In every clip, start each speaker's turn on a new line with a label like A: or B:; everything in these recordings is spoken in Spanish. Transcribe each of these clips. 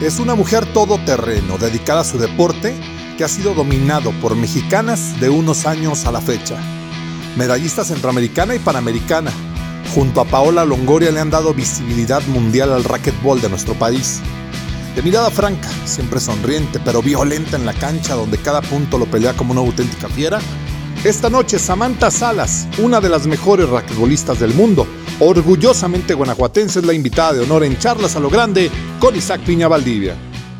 A: Es una mujer todoterreno, dedicada a su deporte, que ha sido dominado por mexicanas de unos años a la fecha. Medallista centroamericana y panamericana. Junto a Paola Longoria le han dado visibilidad mundial al racquetball de nuestro país. De mirada franca, siempre sonriente, pero violenta en la cancha donde cada punto lo pelea como una auténtica fiera, esta noche Samantha Salas, una de las mejores raquetbolistas del mundo, orgullosamente guanajuatense, es la invitada de honor en Charlas a lo Grande con Isaac Piña Valdivia.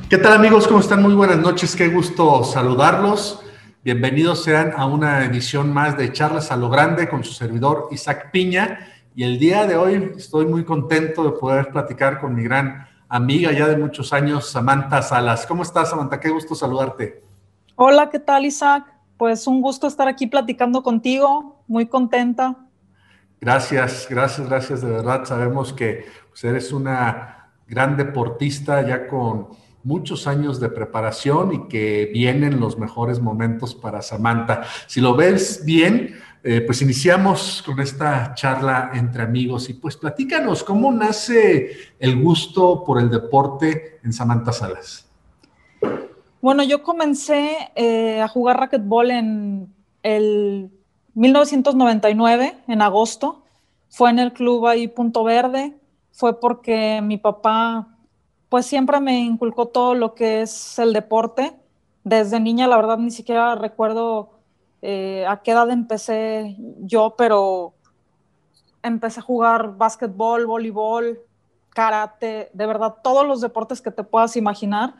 B: ¿Qué tal amigos? ¿Cómo están? Muy buenas noches, qué gusto saludarlos. Bienvenidos sean a una edición más de Charlas a lo Grande con su servidor Isaac Piña. Y el día de hoy estoy muy contento de poder platicar con mi gran amiga ya de muchos años, Samantha Salas. ¿Cómo estás, Samantha? Qué gusto saludarte.
C: Hola, ¿qué tal, Isaac? Pues un gusto estar aquí platicando contigo, muy contenta.
B: Gracias, gracias, gracias, de verdad. Sabemos que pues, eres una gran deportista ya con muchos años de preparación y que vienen los mejores momentos para Samantha. Si lo ves bien, eh, pues iniciamos con esta charla entre amigos y pues platícanos cómo nace el gusto por el deporte en Samantha Salas.
C: Bueno, yo comencé eh, a jugar racquetball en el 1999, en agosto. Fue en el club ahí Punto Verde. Fue porque mi papá, pues siempre me inculcó todo lo que es el deporte. Desde niña, la verdad, ni siquiera recuerdo eh, a qué edad empecé yo, pero empecé a jugar básquetbol, voleibol, karate, de verdad, todos los deportes que te puedas imaginar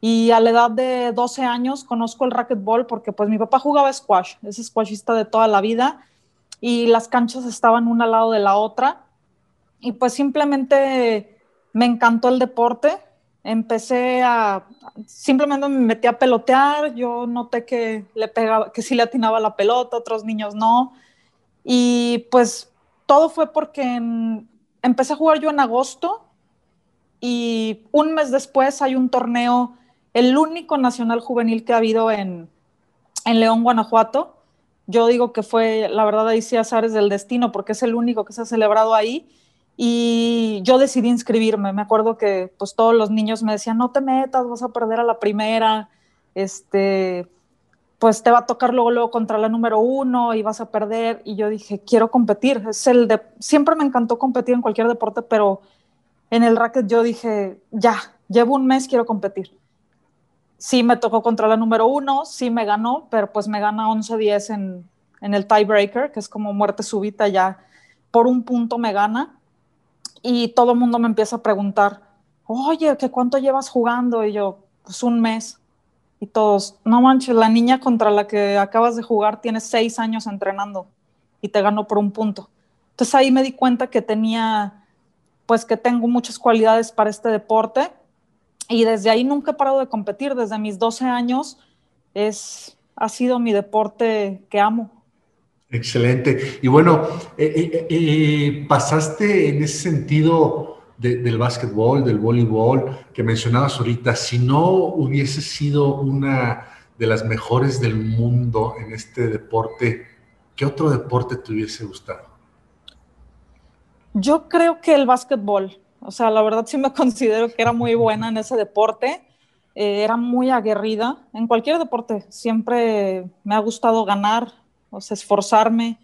C: y a la edad de 12 años conozco el racquetball porque pues mi papá jugaba squash, es squashista de toda la vida y las canchas estaban una al lado de la otra. Y pues simplemente me encantó el deporte, empecé a, simplemente me metí a pelotear, yo noté que le pegaba, que sí le atinaba la pelota, otros niños no. Y pues todo fue porque empecé a jugar yo en agosto y un mes después hay un torneo el único nacional juvenil que ha habido en, León, Guanajuato. Yo digo que fue, la verdad, ahí sí azares del destino, porque es el único que se ha celebrado ahí. Y yo decidí inscribirme. Me acuerdo que pues todos los niños me decían, no te metas, vas a perder a la primera, este, pues te va a tocar luego, luego contra la número uno y vas a perder. Y yo dije, quiero competir. Es el siempre me encantó competir en cualquier deporte, pero en el racket yo dije, ya, llevo un mes, quiero competir sí me tocó contra la número uno, sí me ganó, pero pues me gana 11-10 en, en el tiebreaker, que es como muerte súbita, ya por un punto me gana. Y todo el mundo me empieza a preguntar, oye, ¿qué cuánto llevas jugando? Y yo, pues un mes. Y todos, no manches, la niña contra la que acabas de jugar tiene seis años entrenando y te ganó por un punto. Entonces ahí me di cuenta que tenía, pues que tengo muchas cualidades para este deporte y desde ahí nunca he parado de competir. Desde mis 12 años es, ha sido mi deporte que amo.
B: Excelente. Y bueno, eh, eh, eh, pasaste en ese sentido del básquetbol, del voleibol que mencionabas ahorita. Si no hubiese sido una de las mejores del mundo en este deporte, ¿qué otro deporte te hubiese gustado?
C: Yo creo que el básquetbol. O sea, la verdad sí me considero que era muy buena en ese deporte. Eh, era muy aguerrida. En cualquier deporte siempre me ha gustado ganar, o sea, esforzarme.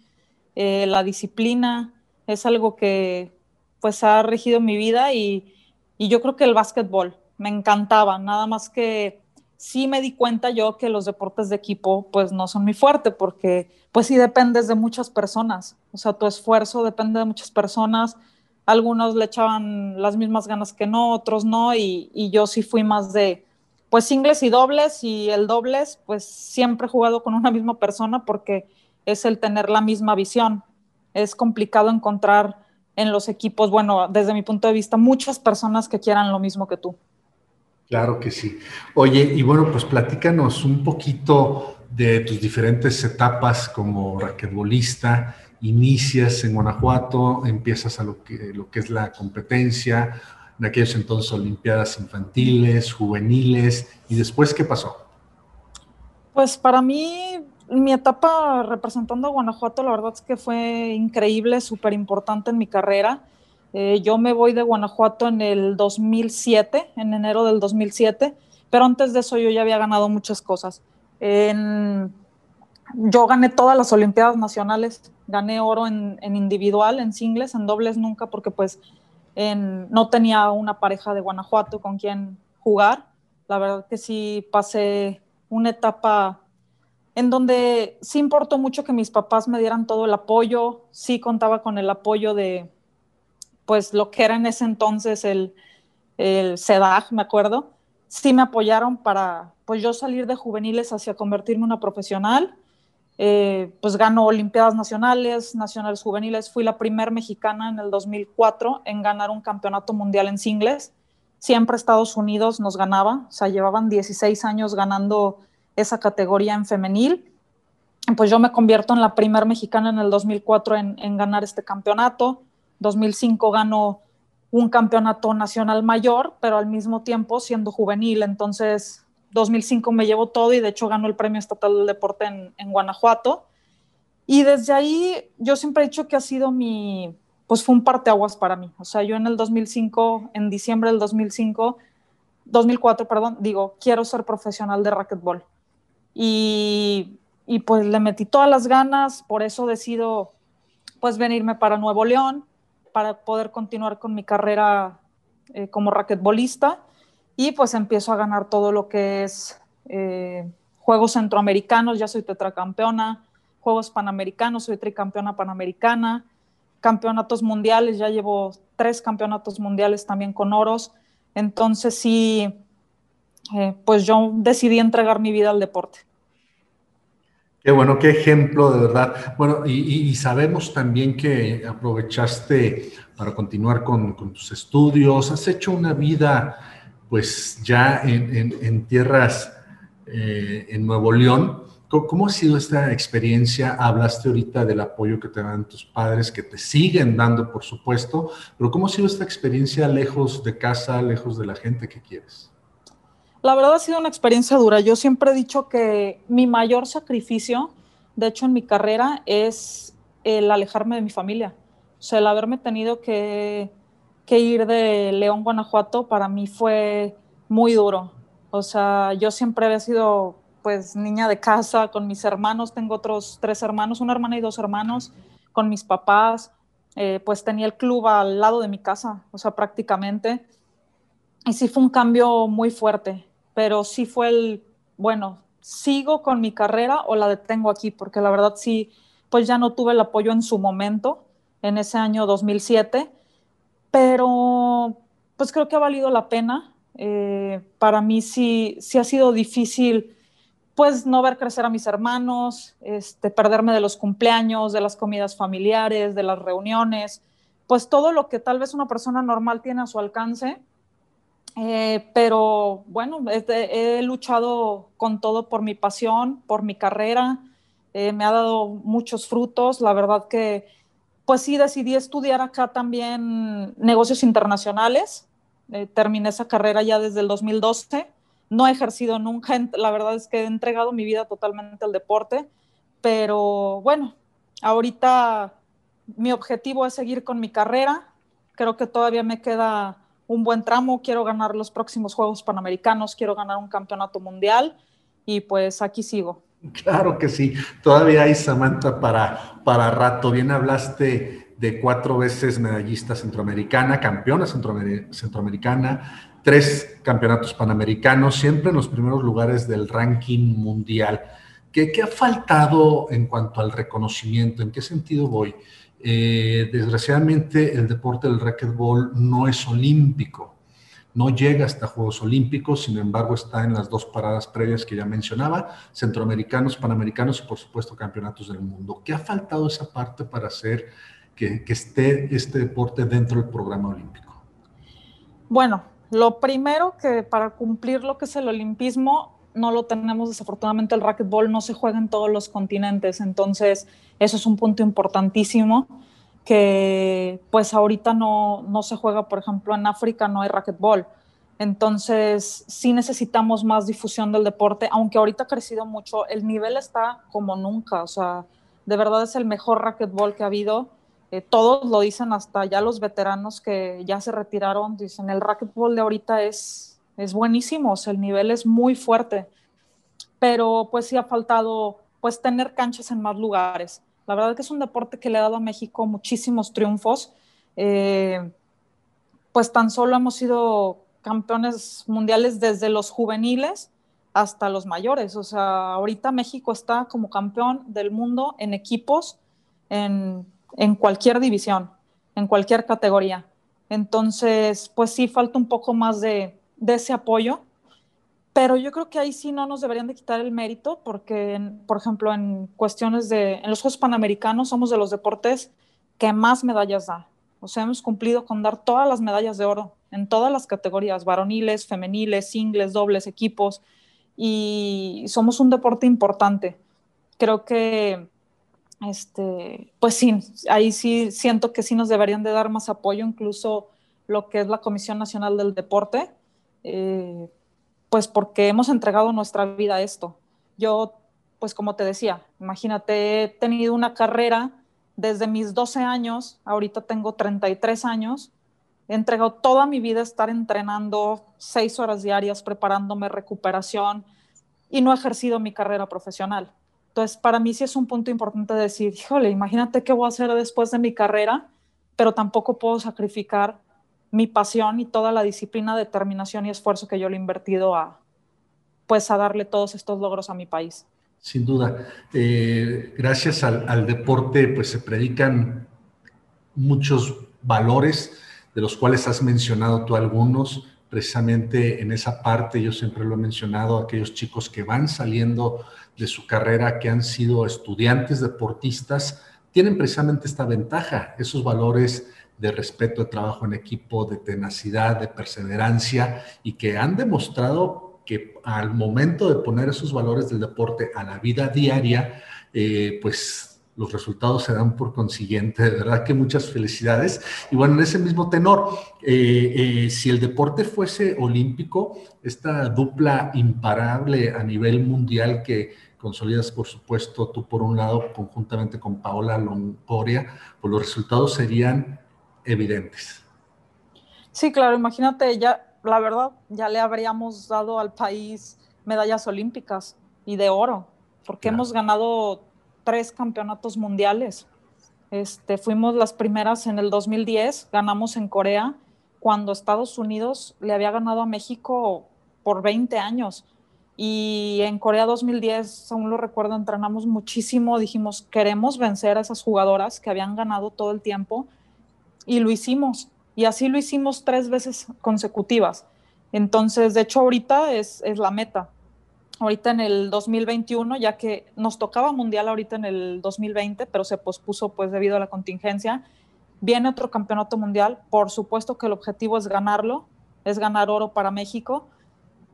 C: Eh, la disciplina es algo que pues ha regido mi vida y, y yo creo que el básquetbol me encantaba, nada más que sí me di cuenta yo que los deportes de equipo pues no son muy fuerte porque pues sí dependes de muchas personas, o sea, tu esfuerzo depende de muchas personas, algunos le echaban las mismas ganas que no, otros no, y, yo sí fui más de, pues singles y dobles, y el dobles, pues siempre he jugado con una misma persona porque es el tener la misma visión. Es complicado encontrar en los equipos, bueno, desde mi punto de vista, muchas personas que quieran lo mismo que tú.
B: Claro que sí. Oye, y bueno, pues platícanos un poquito de tus diferentes etapas como raquetbolista inicias en Guanajuato, empiezas a lo que, es la competencia, en aquellos entonces Olimpiadas infantiles, juveniles, y después, ¿qué pasó?
C: Pues para mí, mi etapa representando a Guanajuato, la verdad es que fue increíble, súper importante en mi carrera. Eh, yo me voy de Guanajuato en el 2007, en enero del 2007, pero antes de eso yo ya había ganado muchas cosas. yo gané todas las Olimpiadas Nacionales, gané oro en, individual, en singles, en dobles nunca, porque pues no tenía una pareja de Guanajuato con quien jugar. La verdad que sí pasé una etapa en donde sí importó mucho que mis papás me dieran todo el apoyo, sí contaba con el apoyo de, pues, lo que era en ese entonces el, el CEDAG, me acuerdo, sí me apoyaron para, pues, yo salir de juveniles hacia convertirme en una profesional, eh, pues ganó Olimpiadas Nacionales, Nacionales Juveniles, fui la primera mexicana en el 2004 en ganar un campeonato mundial en singles, siempre Estados Unidos nos ganaba, o sea, llevaban 16 años ganando esa categoría en femenil. Pues yo me convierto en la primera mexicana en el 2004 en, ganar este campeonato. 2005 gano un campeonato nacional mayor, pero al mismo tiempo siendo juvenil. Entonces, 2005 me llevo todo y de hecho gano el Premio Estatal del Deporte en, en, Guanajuato. Y desde ahí yo siempre he dicho que ha sido mi, pues fue un parteaguas para mí. O sea, yo en el 2005, en diciembre del 2005, 2004, perdón, digo, quiero ser profesional de racquetball y, pues le metí todas las ganas, por eso decido pues venirme para Nuevo León para poder continuar con mi carrera eh, como raquetbolista y pues empiezo a ganar todo lo que es eh, Juegos Centroamericanos, ya soy tetracampeona, Juegos Panamericanos, soy tricampeona panamericana, campeonatos mundiales, ya llevo tres campeonatos mundiales también con oros, entonces sí, eh, pues yo decidí entregar mi vida al deporte.
B: Qué bueno, qué ejemplo de verdad. Bueno, y, sabemos también que aprovechaste para continuar con, tus estudios, has hecho una vida pues ya en, tierras eh, en Nuevo León. ¿Cómo, ha sido esta experiencia? Hablaste ahorita del apoyo que te dan tus padres, que te siguen dando, por supuesto, pero ¿cómo ha sido esta experiencia lejos de casa, lejos de la gente que quieres?
C: La verdad ha sido una experiencia dura. Yo siempre he dicho que mi mayor sacrificio, de hecho en mi carrera, es el alejarme de mi familia. O sea, el haberme tenido que, ir de León, Guanajuato, para mí fue muy duro. O sea, yo siempre había sido pues niña de casa con mis hermanos, tengo otros tres hermanos, una hermana y dos hermanos, con mis papás, eh, pues tenía el club al lado de mi casa, o sea, prácticamente. Y sí fue un cambio muy fuerte pero sí fue el, bueno, sigo con mi carrera o la detengo aquí, porque la verdad sí, pues ya no tuve el apoyo en su momento, en ese año 2007, pero pues creo que ha valido la pena. Eh, para mí sí, sí ha sido difícil pues no ver crecer a mis hermanos, este, perderme de los cumpleaños, de las comidas familiares, de las reuniones, pues todo lo que tal vez una persona normal tiene a su alcance, eh, pero bueno, he, luchado con todo por mi pasión, por mi carrera, eh, me ha dado muchos frutos. La verdad que, pues sí, decidí estudiar acá también negocios internacionales. Eh, terminé esa carrera ya desde el 2012. No he ejercido nunca, la verdad es que he entregado mi vida totalmente al deporte, pero bueno, ahorita mi objetivo es seguir con mi carrera. Creo que todavía me queda un buen tramo, quiero ganar los próximos Juegos Panamericanos, quiero ganar un campeonato mundial y pues aquí sigo.
B: Claro que sí, todavía hay Samantha para, para rato. Bien hablaste de cuatro veces medallista centroamericana, campeona centroamericana, tres campeonatos panamericanos, siempre en los primeros lugares del ranking mundial. ¿Qué, ¿Qué, ha faltado en cuanto al reconocimiento? ¿En qué sentido voy? Eh, desgraciadamente el deporte del racquetball no es olímpico, no llega hasta Juegos Olímpicos, sin embargo está en las dos paradas previas que ya mencionaba, centroamericanos, panamericanos y por supuesto campeonatos del mundo. ¿Qué ha faltado esa parte para hacer que, que esté este deporte dentro del programa olímpico?
C: Bueno, lo primero que para cumplir lo que es el olimpismo no lo tenemos desafortunadamente el racquetball no se juega en todos los continentes, entonces eso es un punto importantísimo que pues ahorita no, no se juega, por ejemplo, en África no hay racquetball. Entonces, sí necesitamos más difusión del deporte, aunque ahorita ha crecido mucho, el nivel está como nunca, o sea, de verdad es el mejor racquetball que ha habido. Eh, todos lo dicen, hasta ya los veteranos que ya se retiraron, dicen, el racquetball de ahorita es, es buenísimo, el nivel es muy fuerte, pero pues sí ha faltado pues tener canchas en más lugares. La verdad que es un deporte que le ha dado a México muchísimos triunfos. Eh, pues tan solo hemos sido campeones mundiales desde los juveniles hasta los mayores. O sea, ahorita México está como campeón del mundo en equipos, en, cualquier división, en cualquier categoría. Entonces, pues sí, falta un poco más de, ese apoyo, pero yo creo que ahí sí no nos deberían de quitar el mérito, porque, por ejemplo, en cuestiones de, en los Juegos Panamericanos somos de los deportes que más medallas da. O sea, hemos cumplido con dar todas las medallas de oro en todas las categorías, varoniles, femeniles, singles, dobles, equipos y somos un deporte importante. Creo que, este, pues sí, ahí sí siento que sí nos deberían de dar más apoyo, incluso lo que es la Comisión Nacional del Deporte, eh, pues porque hemos entregado nuestra vida a esto. Yo, pues como te decía, imagínate, he tenido una carrera desde mis 12 años, ahorita tengo 33 años, He entregado toda mi vida a estar entrenando seis horas diarias, preparándome, recuperación, y no he ejercido mi carrera profesional. Entonces, para mí sí es un punto importante decir, híjole, imagínate qué voy a hacer después de mi carrera, pero tampoco puedo sacrificar mi pasión y toda la disciplina, determinación y esfuerzo que yo le he invertido a, pues, a darle todos estos logros a mi país.
B: Sin duda. Eh, gracias al, al, deporte, pues se predican muchos valores de los cuales has mencionado tú algunos, precisamente en esa parte, yo siempre lo he mencionado, aquellos chicos que van saliendo de su carrera, que han sido estudiantes, deportistas, tienen precisamente esta ventaja, esos valores de respeto, de trabajo en equipo, de tenacidad, de perseverancia, y que han demostrado que al momento de poner esos valores del deporte a la vida diaria, eh, pues los resultados se dan por consiguiente. De verdad que muchas felicidades. Y bueno, en ese mismo tenor, eh, eh, si el deporte fuese olímpico, esta dupla imparable a nivel mundial que consolidas, por supuesto, tú por un lado, conjuntamente con Paola Longoria, pues los resultados serían evidentes.
C: Sí, claro, imagínate, ya, la verdad, ya le habríamos dado al país medallas olímpicas y de oro, porque hemos ganado tres campeonatos mundiales. Este, fuimos las primeras en el 2010, ganamos en Corea, cuando Estados Unidos le había ganado a México por 20 años. Y en Corea 2010, aún lo recuerdo, entrenamos muchísimo, dijimos, queremos vencer a esas jugadoras que habían ganado todo el tiempo, y lo hicimos. Y así lo hicimos tres veces consecutivas. Entonces, de hecho, ahorita es, es la meta ahorita en el 2021, ya que nos tocaba mundial ahorita en el 2020, pero se pospuso pues debido a la contingencia. Viene otro campeonato mundial, por supuesto que el objetivo es ganarlo, es ganar oro para México,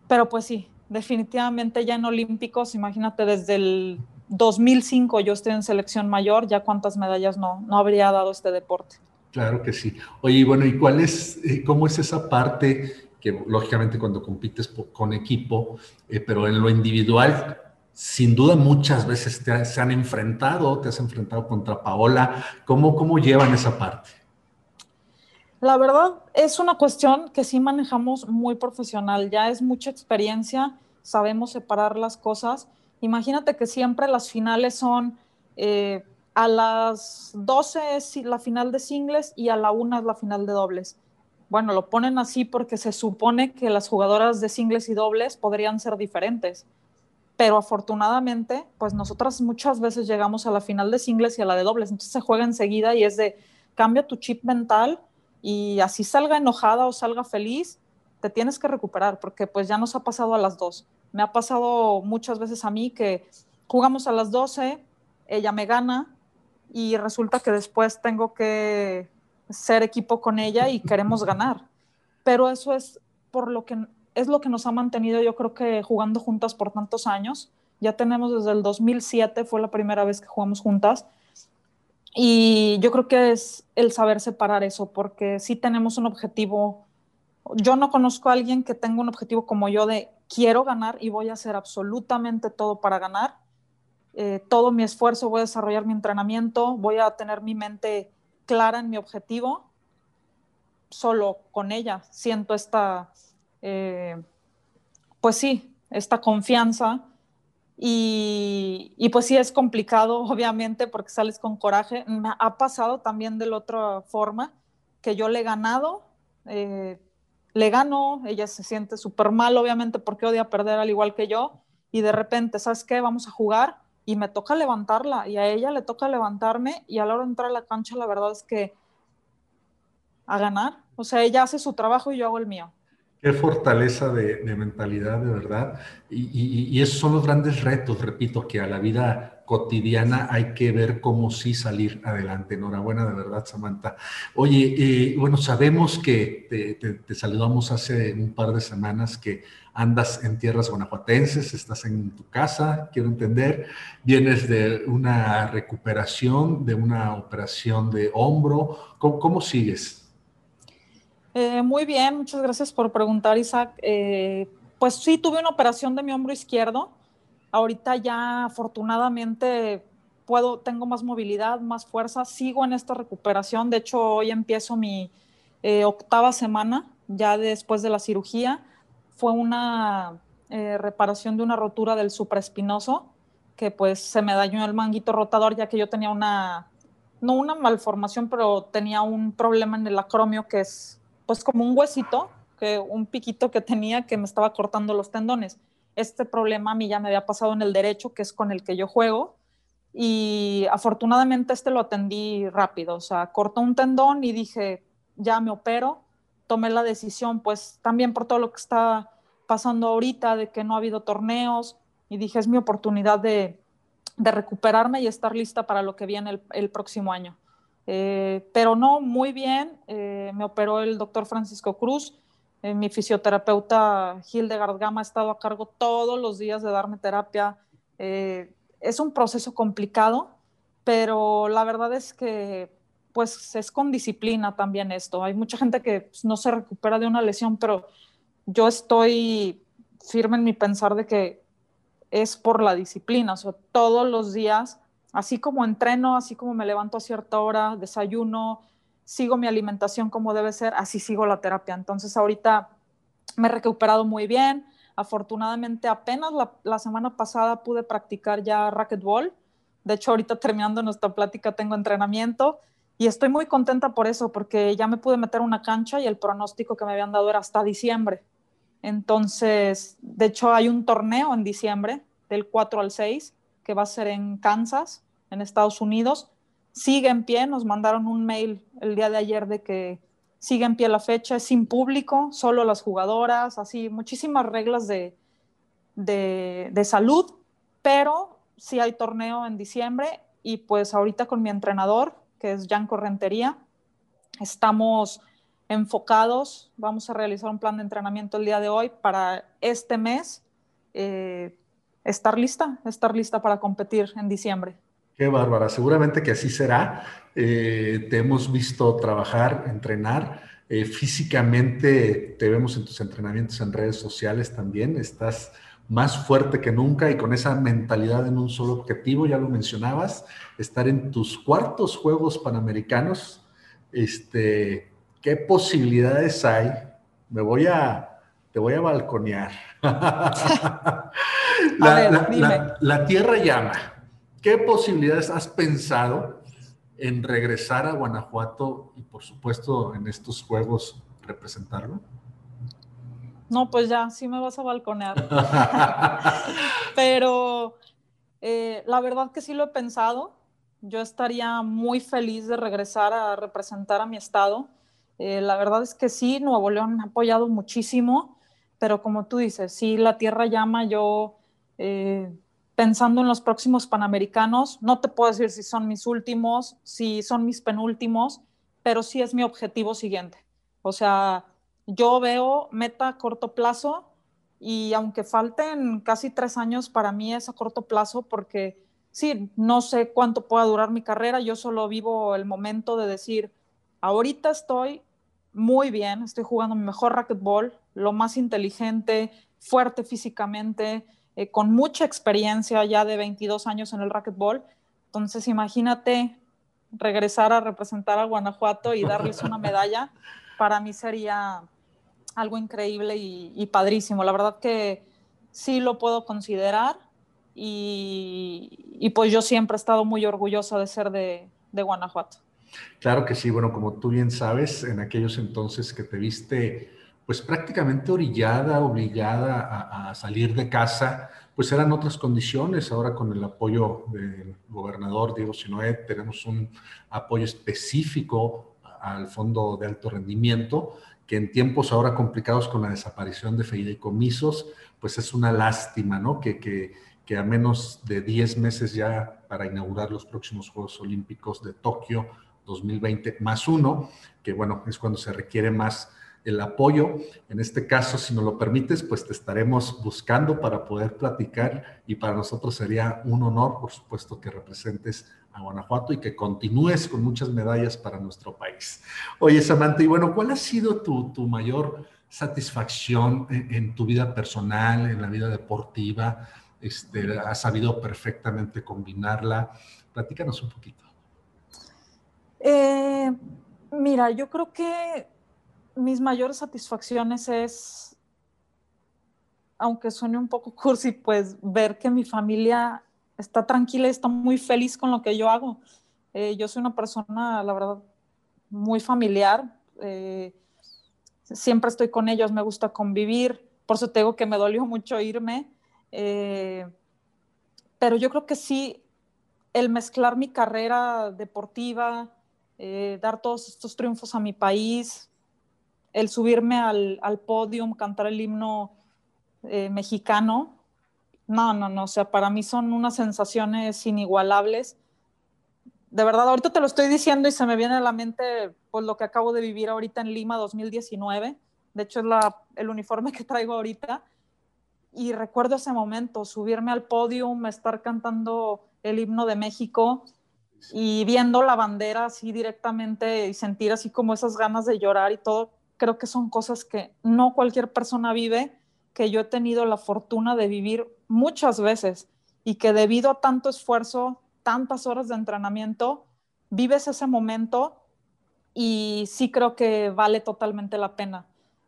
C: pero pues sí, definitivamente ya en Olímpicos, imagínate desde el 2005 yo estoy en selección mayor, ya cuántas medallas no, no habría dado este deporte.
B: Claro que sí. Oye, bueno, ¿y cuál es, eh, cómo es esa parte que lógicamente cuando compites con equipo, eh, pero en lo individual, sin duda muchas veces te, se han enfrentado, te has enfrentado contra Paola. ¿Cómo, ¿Cómo llevan esa parte?
C: La verdad es una cuestión que sí manejamos muy profesional, ya es mucha experiencia, sabemos separar las cosas. Imagínate que siempre las finales son eh, a las 12 es la final de singles y a la 1 es la final de dobles bueno, lo ponen así porque se supone que las jugadoras de singles y dobles podrían ser diferentes. Pero afortunadamente, pues nosotras muchas veces llegamos a la final de singles y a la de dobles. Entonces se juega enseguida y es de cambia tu chip mental y así salga enojada o salga feliz, te tienes que recuperar porque pues ya nos ha pasado a las dos. Me ha pasado muchas veces a mí que jugamos a las 12, ella me gana y resulta que después tengo que ser equipo con ella y queremos ganar. Pero eso es por lo que es lo que nos ha mantenido, yo creo que jugando juntas por tantos años. Ya tenemos desde el 2007, fue la primera vez que jugamos juntas. Y yo creo que es el saber separar eso, porque sí tenemos un objetivo. Yo no conozco a alguien que tenga un objetivo como yo de quiero ganar y voy a hacer absolutamente todo para ganar. Eh, todo mi esfuerzo, voy a desarrollar mi entrenamiento, voy a tener mi mente clara en mi objetivo, solo con ella siento esta, eh, pues sí, esta confianza. Y, y, pues sí, es complicado, obviamente, porque sales con coraje. Ha pasado también de la otra forma, que yo le he ganado, eh, le gano, ella se siente súper mal, obviamente, porque odia perder al igual que yo, y de repente, ¿sabes qué? Vamos a jugar y me toca levantarla y a ella le toca levantarme y a la hora de entrar a la cancha la verdad es que a ganar, o sea, ella hace su trabajo y yo hago el mío.
B: Qué fortaleza de, mentalidad, de verdad. Y, esos son los grandes retos, repito, que a la vida cotidiana hay que ver cómo sí salir adelante. Enhorabuena, de verdad, Samantha. Oye, eh, bueno, sabemos que te, saludamos hace un par de semanas que andas en tierras guanajuatenses, estás en tu casa, quiero entender, vienes de una recuperación, de una operación de hombro. cómo sigues?
C: Eh, muy bien, muchas gracias por preguntar, Isaac. Eh, pues sí, tuve una operación de mi hombro izquierdo. Ahorita ya afortunadamente puedo, tengo más movilidad, más fuerza, sigo en esta recuperación. De hecho, hoy empiezo mi eh, octava semana ya después de la cirugía. Fue una reparación de una rotura del supraespinoso que pues se me dañó el manguito rotador ya que yo tenía una, no una malformación, pero tenía un problema en el acromio que es pues como un huesito, que un piquito que tenía que me estaba cortando los tendones. Este problema a mí ya me había pasado en el derecho, que es con el que yo juego, y afortunadamente este lo atendí rápido, o sea, cortó un tendón y dije, ya me opero, tomé la decisión, pues también por todo lo que está pasando ahorita, de que no ha habido torneos, y dije, es mi oportunidad de, recuperarme y estar lista para lo que viene el próximo año. Eh, pero no, muy bien. Eh, me operó el doctor Francisco Cruz. Eh, mi fisioterapeuta Hildegard Gama ha estado a cargo todos los días de darme terapia. es un proceso complicado, pero la verdad es que pues es con disciplina también esto. Hay mucha gente que pues, no se recupera de una lesión, pero yo estoy firme en mi pensar de que es por la disciplina, o todos los días Así como entreno, así como me levanto a cierta hora, desayuno, sigo mi alimentación como debe ser, así sigo la terapia. Entonces ahorita me he recuperado muy bien. Afortunadamente apenas la, semana pasada pude practicar ya racquetball. De hecho ahorita terminando nuestra plática tengo entrenamiento y estoy muy contenta por eso porque ya me pude meter una cancha y el pronóstico que me habían dado era hasta diciembre. Entonces, de hecho hay un torneo en diciembre del 4 al 6 que va a ser en Kansas, en Estados Unidos. Sigue en pie, nos mandaron un mail el día de ayer de que sigue en pie la fecha, es sin público, solo las jugadoras, así, muchísimas reglas de, de, salud, pero sí hay torneo en diciembre y pues ahorita con mi entrenador, que es Jan Correntería, estamos enfocados, vamos a realizar un plan de entrenamiento el día de hoy para este mes. Eh, estar lista, estar lista para competir en diciembre.
B: Qué bárbara, seguramente que así será. Eh, te hemos visto trabajar, entrenar. Eh, físicamente te vemos en tus entrenamientos en redes sociales también. Estás más fuerte que nunca y con esa mentalidad en un solo objetivo, ya lo mencionabas, estar en tus cuartos Juegos Panamericanos. Este, ¿Qué posibilidades hay? Me voy a, te voy a balconear. la, tierra llama. ¿Qué posibilidades has pensado en regresar a Guanajuato y por supuesto en estos juegos representarlo?
C: No, pues ya, sí me vas a balconear. Pero eh, la verdad que sí lo he pensado. Yo estaría muy feliz de regresar a representar a mi estado. Eh, la verdad es que sí, Nuevo León ha apoyado muchísimo, pero como tú dices, sí, la tierra llama. Yo eh, pensando en los próximos Panamericanos. No te puedo decir si son mis últimos, si son mis penúltimos, pero sí es mi objetivo siguiente. O sea, yo veo meta a corto plazo y aunque falten casi tres años, para mí es a corto plazo porque sí, no sé cuánto pueda durar mi carrera, yo solo vivo el momento de decir, ahorita estoy muy bien, estoy jugando mi mejor racquetball, lo más inteligente, fuerte físicamente, eh, con mucha experiencia ya de 22 años en el racquetball. Entonces, imagínate regresar a representar a Guanajuato y darles una medalla, para mí sería algo increíble y, padrísimo. La verdad que sí lo puedo considerar y, pues yo siempre he estado muy orgullosa de ser de, Guanajuato.
B: Claro que sí, bueno, como tú bien sabes, en aquellos entonces que te viste pues prácticamente orillada, obligada a, salir de casa, pues eran otras condiciones. Ahora con el apoyo del gobernador Diego Sinoé tenemos un apoyo específico al Fondo de Alto Rendimiento, que en tiempos ahora complicados con la desaparición de fideicomisos, pues es una lástima, ¿no? Que, que, que a menos de 10 meses ya para inaugurar los próximos Juegos Olímpicos de Tokio 2020 más uno, que bueno, es cuando se requiere más el apoyo. En este caso, si nos lo permites, pues te estaremos buscando para poder platicar y para nosotros sería un honor, por supuesto, que representes a Guanajuato y que continúes con muchas medallas para nuestro país. Oye, Samantha, y bueno, ¿cuál ha sido tu, mayor satisfacción en, tu vida personal, en la vida deportiva? Este, ¿Has sabido perfectamente combinarla? Platícanos un poquito.
C: Eh, mira, yo creo que mis mayores satisfacciones es, aunque suene un poco cursi, pues ver que mi familia está tranquila y está muy feliz con lo que yo hago. Eh, yo soy una persona, la verdad, muy familiar. Eh, siempre estoy con ellos, me gusta convivir. Por eso tengo que me dolió mucho irme. Eh, pero yo creo que sí, el mezclar mi carrera deportiva, dar todos estos triunfos a mi país, el subirme al, al podium, cantar el himno eh, mexicano, no, no, no, o sea, para mí son unas sensaciones inigualables. De verdad, ahorita te lo estoy diciendo y se me viene a la mente pues lo que acabo de vivir ahorita en Lima 2019. De hecho, es la, el uniforme que traigo ahorita. Y recuerdo ese momento, subirme al podium, estar cantando el himno de México y viendo la bandera así directamente y sentir así como esas ganas de llorar y todo creo que son cosas que no cualquier persona vive, que yo he tenido la fortuna de vivir muchas veces y que debido a tanto esfuerzo, tantas horas de entrenamiento, vives ese momento y sí creo que vale totalmente la pena.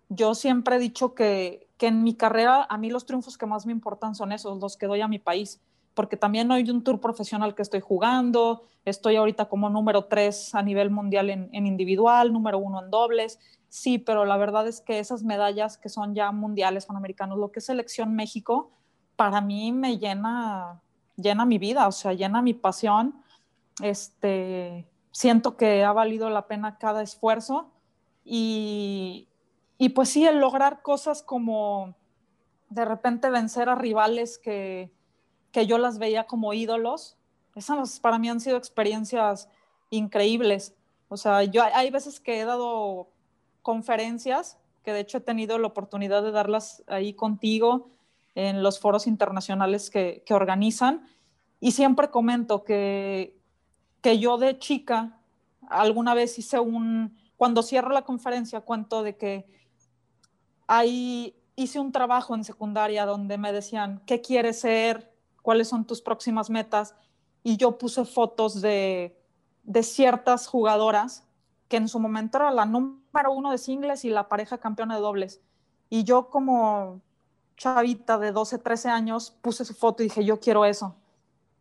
C: Yo siempre he dicho que, que en mi carrera a mí los triunfos que más me importan son esos, los que doy a mi país, porque también hay un tour profesional que estoy jugando, estoy ahorita como número tres a nivel mundial en, en individual, número uno en dobles, Sí, pero la verdad es que esas medallas que son ya mundiales, panamericanos, lo que es selección México, para mí me llena, llena mi vida, o sea, llena mi pasión. Este, siento que ha valido la pena cada esfuerzo y, y pues sí, el lograr cosas como de repente vencer a rivales que, que yo las veía como ídolos, esas para mí han sido experiencias increíbles. O sea, yo hay veces que he dado conferencias, que de hecho he tenido la oportunidad de darlas ahí contigo en los foros internacionales que, organizan. Y siempre comento que, que yo de chica alguna vez hice un, cuando cierro la conferencia, cuento de que ahí hice un trabajo en secundaria donde me decían, ¿qué quieres ser? ¿Cuáles son tus próximas metas? Y yo puse fotos de, de ciertas jugadoras que en su momento era la número uno de singles y la pareja campeona de dobles. Y yo como chavita de 12, 13 años puse su foto y dije, yo quiero eso.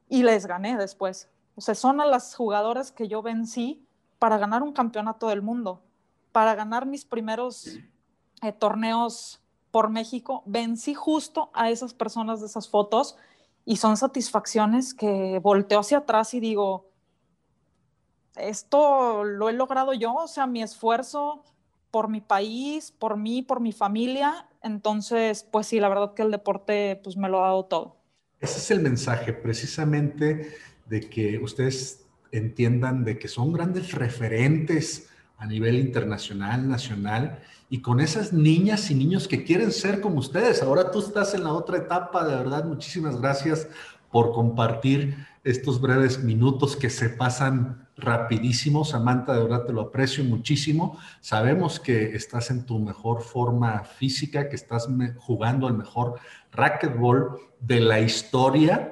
C: Y les gané después. O sea, son a las jugadoras que yo vencí para ganar un campeonato del mundo, para ganar mis primeros eh, torneos por México. Vencí justo a esas personas de esas fotos y son satisfacciones que volteo hacia atrás y digo, esto lo he logrado yo, o sea, mi esfuerzo por mi país, por mí, por mi familia. Entonces, pues sí, la verdad que el deporte pues me lo ha dado todo.
B: Ese es el mensaje precisamente de que ustedes entiendan de que son grandes referentes a nivel internacional, nacional, y con esas niñas y niños que quieren ser como ustedes. Ahora tú estás en la otra etapa, de verdad, muchísimas gracias por compartir estos breves minutos que se pasan rapidísimo. Samantha, de verdad te lo aprecio muchísimo. Sabemos que estás en tu mejor forma física, que estás jugando el mejor racquetball de la historia,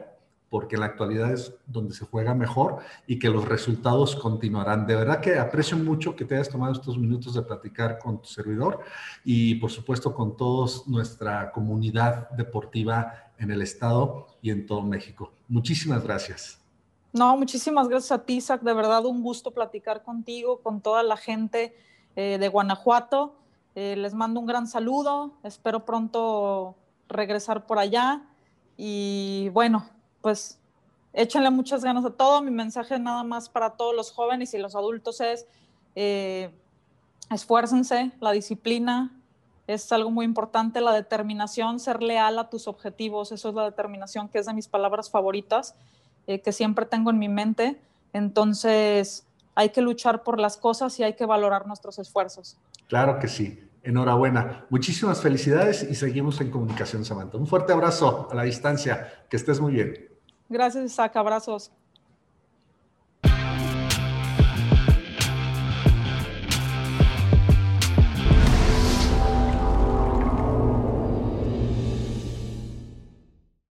B: porque en la actualidad es donde se juega mejor y que los resultados continuarán. De verdad que aprecio mucho que te hayas tomado estos minutos de platicar con tu servidor y por supuesto con toda nuestra comunidad deportiva en el estado y en todo México. Muchísimas gracias.
C: No, muchísimas gracias a ti, Isaac. De verdad, un gusto platicar contigo, con toda la gente eh, de Guanajuato. Eh, les mando un gran saludo. Espero pronto regresar por allá. Y bueno, pues échenle muchas ganas a todo. Mi mensaje nada más para todos los jóvenes y los adultos es eh, esfuércense, la disciplina es algo muy importante, la determinación, ser leal a tus objetivos, eso es la determinación que es de mis palabras favoritas. Eh, que siempre tengo en mi mente. Entonces, hay que luchar por las cosas y hay que valorar nuestros esfuerzos.
B: Claro que sí. Enhorabuena. Muchísimas felicidades y seguimos en comunicación, Samantha. Un fuerte abrazo a la distancia. Que estés muy bien.
C: Gracias, Isaac. Abrazos.